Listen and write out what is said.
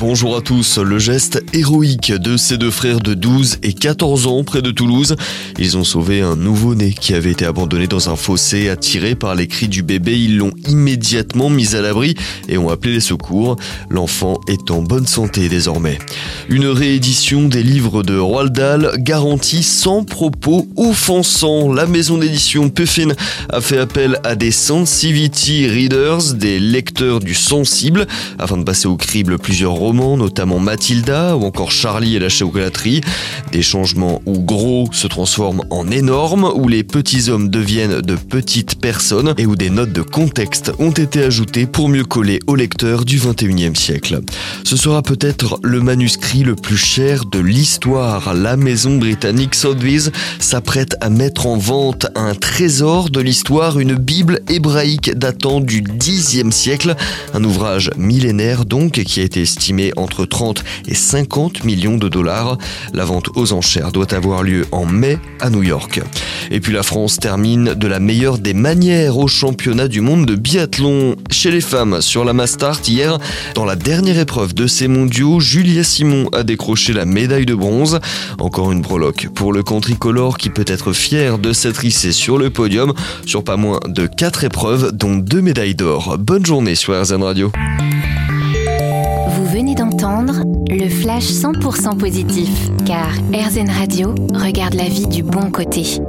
Bonjour à tous. Le geste héroïque de ces deux frères de 12 et 14 ans près de Toulouse. Ils ont sauvé un nouveau-né qui avait été abandonné dans un fossé. Attiré par les cris du bébé, ils l'ont immédiatement mis à l'abri et ont appelé les secours. L'enfant est en bonne santé désormais. Une réédition des livres de Roald Dahl garantie sans propos offensants. La maison d'édition Puffin a fait appel à des sensitivity readers, des lecteurs du sensible, afin de passer au crible plusieurs notamment Mathilda ou encore Charlie et la chocolaterie. Des changements où gros se transforment en énorme, où les petits hommes deviennent de petites personnes et où des notes de contexte ont été ajoutées pour mieux coller au lecteur du 21e siècle. Ce sera peut-être le manuscrit le plus cher de l'histoire. La maison britannique Sotheby's s'apprête à mettre en vente un trésor de l'histoire, une Bible hébraïque datant du 10e siècle, un ouvrage millénaire donc qui a été estimé entre 30 et 50 millions de dollars. La vente aux enchères doit avoir lieu en mai à New York. Et puis la France termine de la meilleure des manières au championnat du monde de biathlon chez les femmes sur la Mastart hier. Dans la dernière épreuve de ces mondiaux, Julia Simon a décroché la médaille de bronze. Encore une breloque pour le tricolore qui peut être fier de s'être hissé sur le podium sur pas moins de 4 épreuves dont 2 médailles d'or. Bonne journée sur RZN Radio le flash 100% positif, car RZN Radio regarde la vie du bon côté.